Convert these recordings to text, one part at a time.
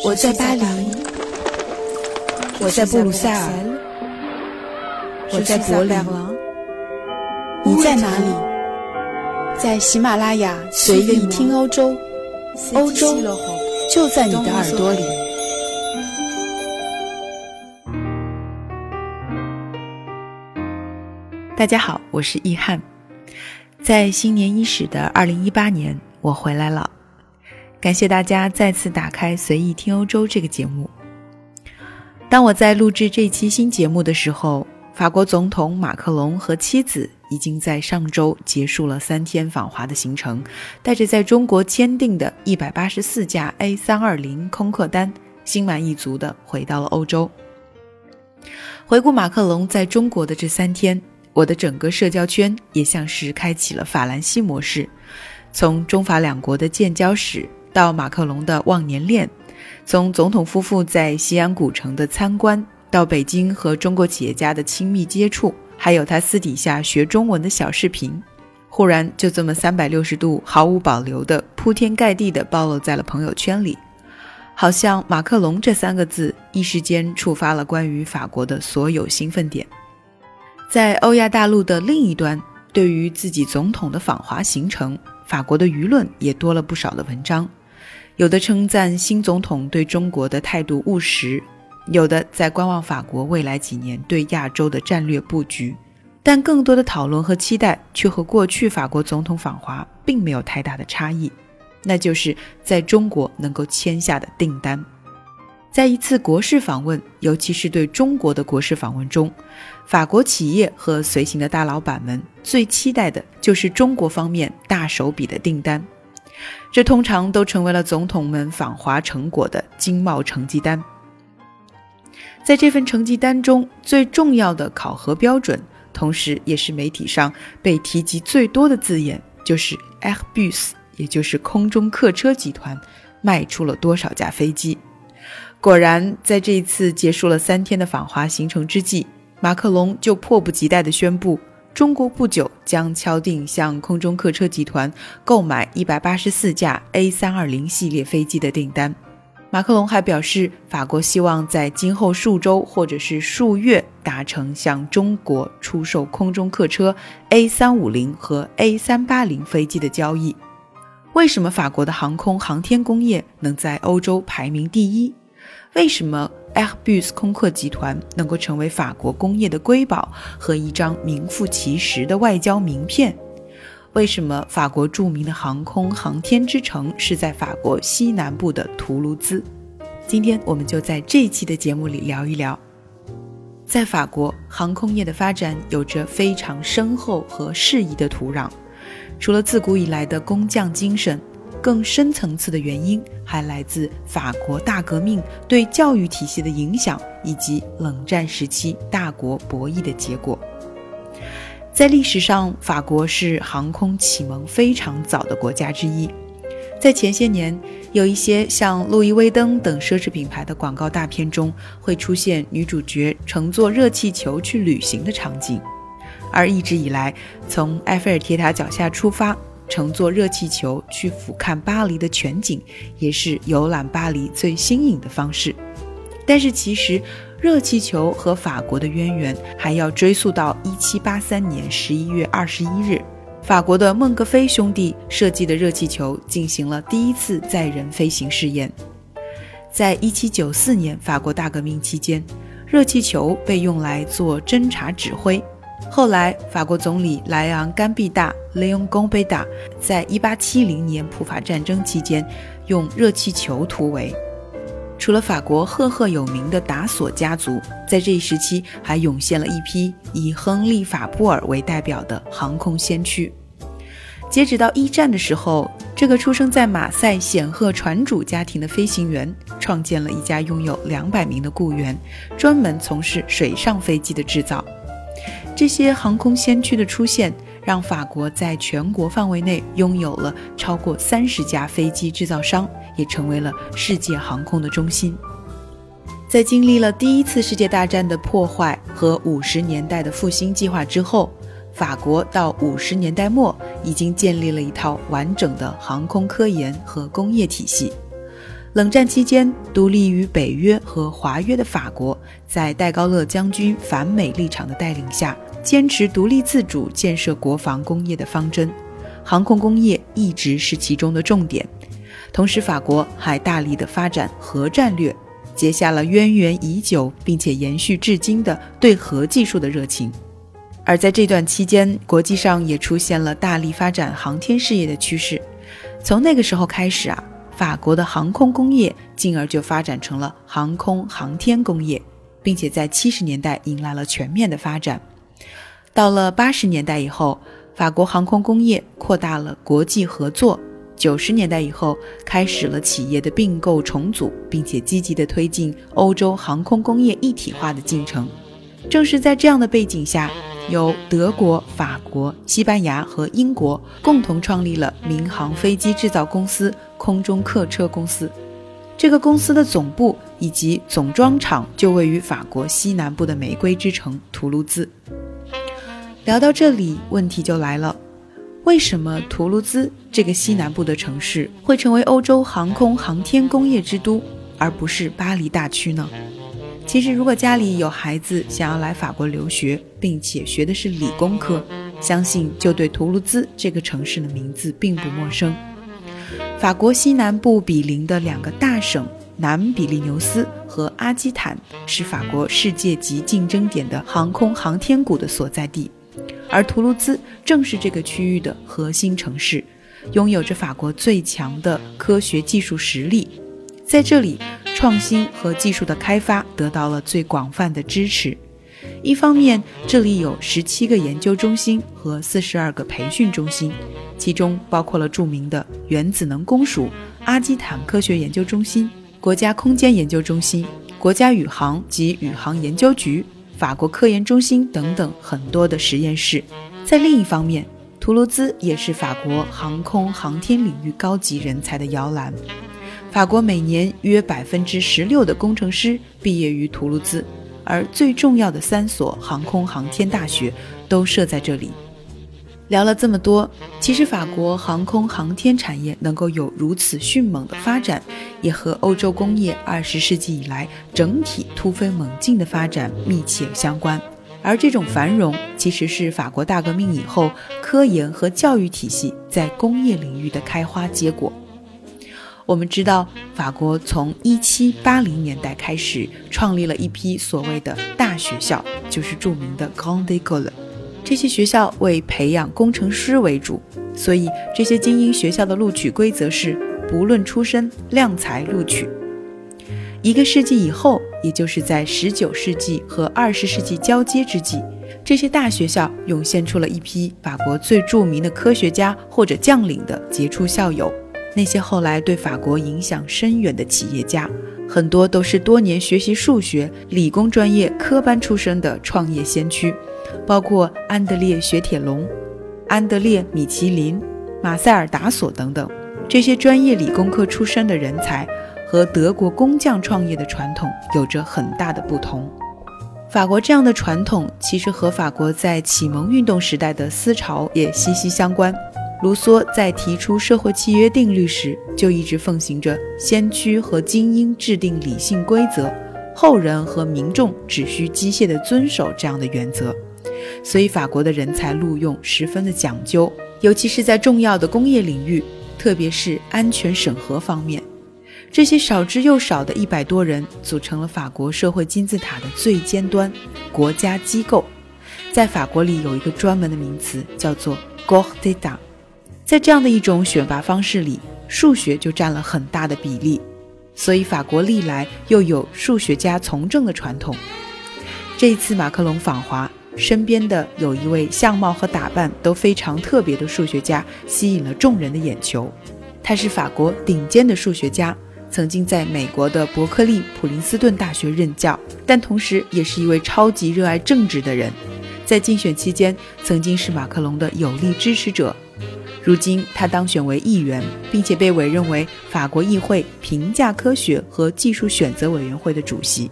我在巴黎，我在布鲁塞尔，我在柏林，你在哪里？在喜马拉雅随意听欧洲，欧洲就在你的耳朵里。大家好，我是易翰，在新年伊始的二零一八年，我回来了。感谢大家再次打开《随意听欧洲》这个节目。当我在录制这期新节目的时候，法国总统马克龙和妻子已经在上周结束了三天访华的行程，带着在中国签订的一百八十四架 A 三二零空客单，心满意足地回到了欧洲。回顾马克龙在中国的这三天，我的整个社交圈也像是开启了法兰西模式，从中法两国的建交史。到马克龙的忘年恋，从总统夫妇在西安古城的参观，到北京和中国企业家的亲密接触，还有他私底下学中文的小视频，忽然就这么三百六十度毫无保留的铺天盖地的暴露在了朋友圈里，好像马克龙这三个字一时间触发了关于法国的所有兴奋点。在欧亚大陆的另一端，对于自己总统的访华行程，法国的舆论也多了不少的文章。有的称赞新总统对中国的态度务实，有的在观望法国未来几年对亚洲的战略布局，但更多的讨论和期待却和过去法国总统访华并没有太大的差异，那就是在中国能够签下的订单。在一次国事访问，尤其是对中国的国事访问中，法国企业和随行的大老板们最期待的就是中国方面大手笔的订单。这通常都成为了总统们访华成果的经贸成绩单。在这份成绩单中，最重要的考核标准，同时也是媒体上被提及最多的字眼，就是 Airbus，也就是空中客车集团卖出了多少架飞机。果然，在这一次结束了三天的访华行程之际，马克龙就迫不及待地宣布。中国不久将敲定向空中客车集团购买一百八十四架 A 三二零系列飞机的订单。马克龙还表示，法国希望在今后数周或者是数月达成向中国出售空中客车 A 三五零和 A 三八零飞机的交易。为什么法国的航空航天工业能在欧洲排名第一？为什么？Airbus 空客集团能够成为法国工业的瑰宝和一张名副其实的外交名片。为什么法国著名的航空航天之城是在法国西南部的图卢兹？今天我们就在这一期的节目里聊一聊。在法国，航空业的发展有着非常深厚和适宜的土壤，除了自古以来的工匠精神。更深层次的原因还来自法国大革命对教育体系的影响，以及冷战时期大国博弈的结果。在历史上，法国是航空启蒙非常早的国家之一。在前些年，有一些像路易威登等奢侈品牌的广告大片中，会出现女主角乘坐热气球去旅行的场景，而一直以来，从埃菲尔铁塔脚下出发。乘坐热气球去俯瞰巴黎的全景，也是游览巴黎最新颖的方式。但是，其实热气球和法国的渊源还要追溯到1783年11月21日，法国的孟格菲兄弟设计的热气球进行了第一次载人飞行试验。在1794年法国大革命期间，热气球被用来做侦察指挥。后来，法国总理莱昂·甘必大 （Leon Gambetta） 在1870年普法战争期间用热气球突围。除了法国赫赫有名的达索家族，在这一时期还涌现了一批以亨利·法布尔为代表的航空先驱。截止到一战的时候，这个出生在马赛显赫船主家庭的飞行员，创建了一家拥有两百名的雇员，专门从事水上飞机的制造。这些航空先驱的出现，让法国在全国范围内拥有了超过三十家飞机制造商，也成为了世界航空的中心。在经历了第一次世界大战的破坏和五十年代的复兴计划之后，法国到五十年代末已经建立了一套完整的航空科研和工业体系。冷战期间，独立于北约和华约的法国，在戴高乐将军反美立场的带领下，坚持独立自主建设国防工业的方针，航空工业一直是其中的重点。同时，法国还大力的发展核战略，结下了渊源已久并且延续至今的对核技术的热情。而在这段期间，国际上也出现了大力发展航天事业的趋势。从那个时候开始啊。法国的航空工业进而就发展成了航空航天工业，并且在七十年代迎来了全面的发展。到了八十年代以后，法国航空工业扩大了国际合作。九十年代以后，开始了企业的并购重组，并且积极地推进欧洲航空工业一体化的进程。正是在这样的背景下，由德国、法国、西班牙和英国共同创立了民航飞机制造公司。空中客车公司，这个公司的总部以及总装厂就位于法国西南部的玫瑰之城图卢兹。聊到这里，问题就来了：为什么图卢兹这个西南部的城市会成为欧洲航空航天工业之都，而不是巴黎大区呢？其实，如果家里有孩子想要来法国留学，并且学的是理工科，相信就对图卢兹这个城市的名字并不陌生。法国西南部比邻的两个大省南比利牛斯和阿基坦是法国世界级竞争点的航空航天股的所在地，而图卢兹正是这个区域的核心城市，拥有着法国最强的科学技术实力，在这里，创新和技术的开发得到了最广泛的支持。一方面，这里有十七个研究中心和四十二个培训中心。其中包括了著名的原子能公署、阿基坦科学研究中心、国家空间研究中心、国家宇航及宇航研究局、法国科研中心等等很多的实验室。在另一方面，图卢兹也是法国航空航天领域高级人才的摇篮。法国每年约百分之十六的工程师毕业于图卢兹，而最重要的三所航空航天大学都设在这里。聊了这么多，其实法国航空航天产业能够有如此迅猛的发展，也和欧洲工业二十世纪以来整体突飞猛进的发展密切相关。而这种繁荣，其实是法国大革命以后科研和教育体系在工业领域的开花结果。我们知道，法国从一七八零年代开始创立了一批所谓的大学校，就是著名的 Grande École。这些学校为培养工程师为主，所以这些精英学校的录取规则是不论出身，量才录取。一个世纪以后，也就是在19世纪和20世纪交接之际，这些大学校涌现出了一批法国最著名的科学家或者将领的杰出校友。那些后来对法国影响深远的企业家，很多都是多年学习数学、理工专业科班出身的创业先驱。包括安德烈·雪铁龙、安德烈·米其林、马塞尔·达索等等，这些专业理工科出身的人才，和德国工匠创业的传统有着很大的不同。法国这样的传统，其实和法国在启蒙运动时代的思潮也息息相关。卢梭在提出社会契约定律时，就一直奉行着先驱和精英制定理性规则，后人和民众只需机械地遵守这样的原则。所以，法国的人才录用十分的讲究，尤其是在重要的工业领域，特别是安全审核方面。这些少之又少的一百多人，组成了法国社会金字塔的最尖端——国家机构。在法国里有一个专门的名词，叫做 g o r d e t a 在这样的一种选拔方式里，数学就占了很大的比例。所以，法国历来又有数学家从政的传统。这一次，马克龙访华。身边的有一位相貌和打扮都非常特别的数学家，吸引了众人的眼球。他是法国顶尖的数学家，曾经在美国的伯克利、普林斯顿大学任教，但同时也是一位超级热爱政治的人。在竞选期间，曾经是马克龙的有力支持者。如今，他当选为议员，并且被委任为法国议会评价科学和技术选择委员会的主席。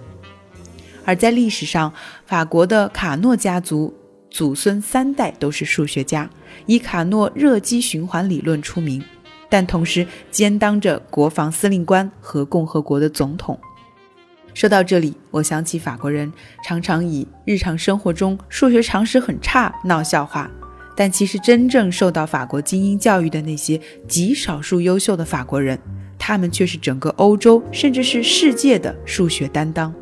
而在历史上，法国的卡诺家族祖孙三代都是数学家，以卡诺热机循环理论出名。但同时兼当着国防司令官和共和国的总统。说到这里，我想起法国人常常以日常生活中数学常识很差闹笑话，但其实真正受到法国精英教育的那些极少数优秀的法国人，他们却是整个欧洲甚至是世界的数学担当。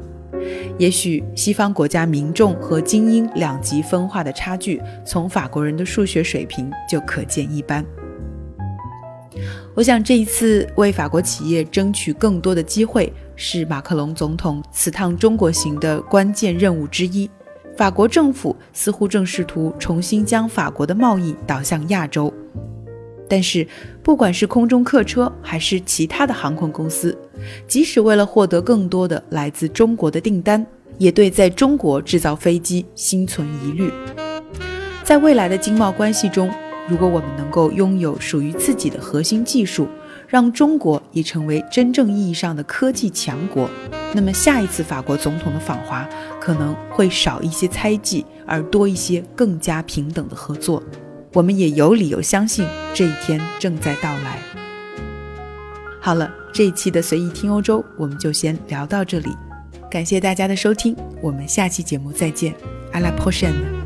也许西方国家民众和精英两极分化的差距，从法国人的数学水平就可见一斑。我想，这一次为法国企业争取更多的机会，是马克龙总统此趟中国行的关键任务之一。法国政府似乎正试图重新将法国的贸易导向亚洲，但是，不管是空中客车还是其他的航空公司，即使为了获得更多的来自中国的订单，也对在中国制造飞机心存疑虑。在未来的经贸关系中，如果我们能够拥有属于自己的核心技术，让中国也成为真正意义上的科技强国，那么下一次法国总统的访华可能会少一些猜忌，而多一些更加平等的合作。我们也有理由相信这一天正在到来。好了，这一期的随意听欧洲我们就先聊到这里，感谢大家的收听，我们下期节目再见，阿拉 p o 拉 n 什 e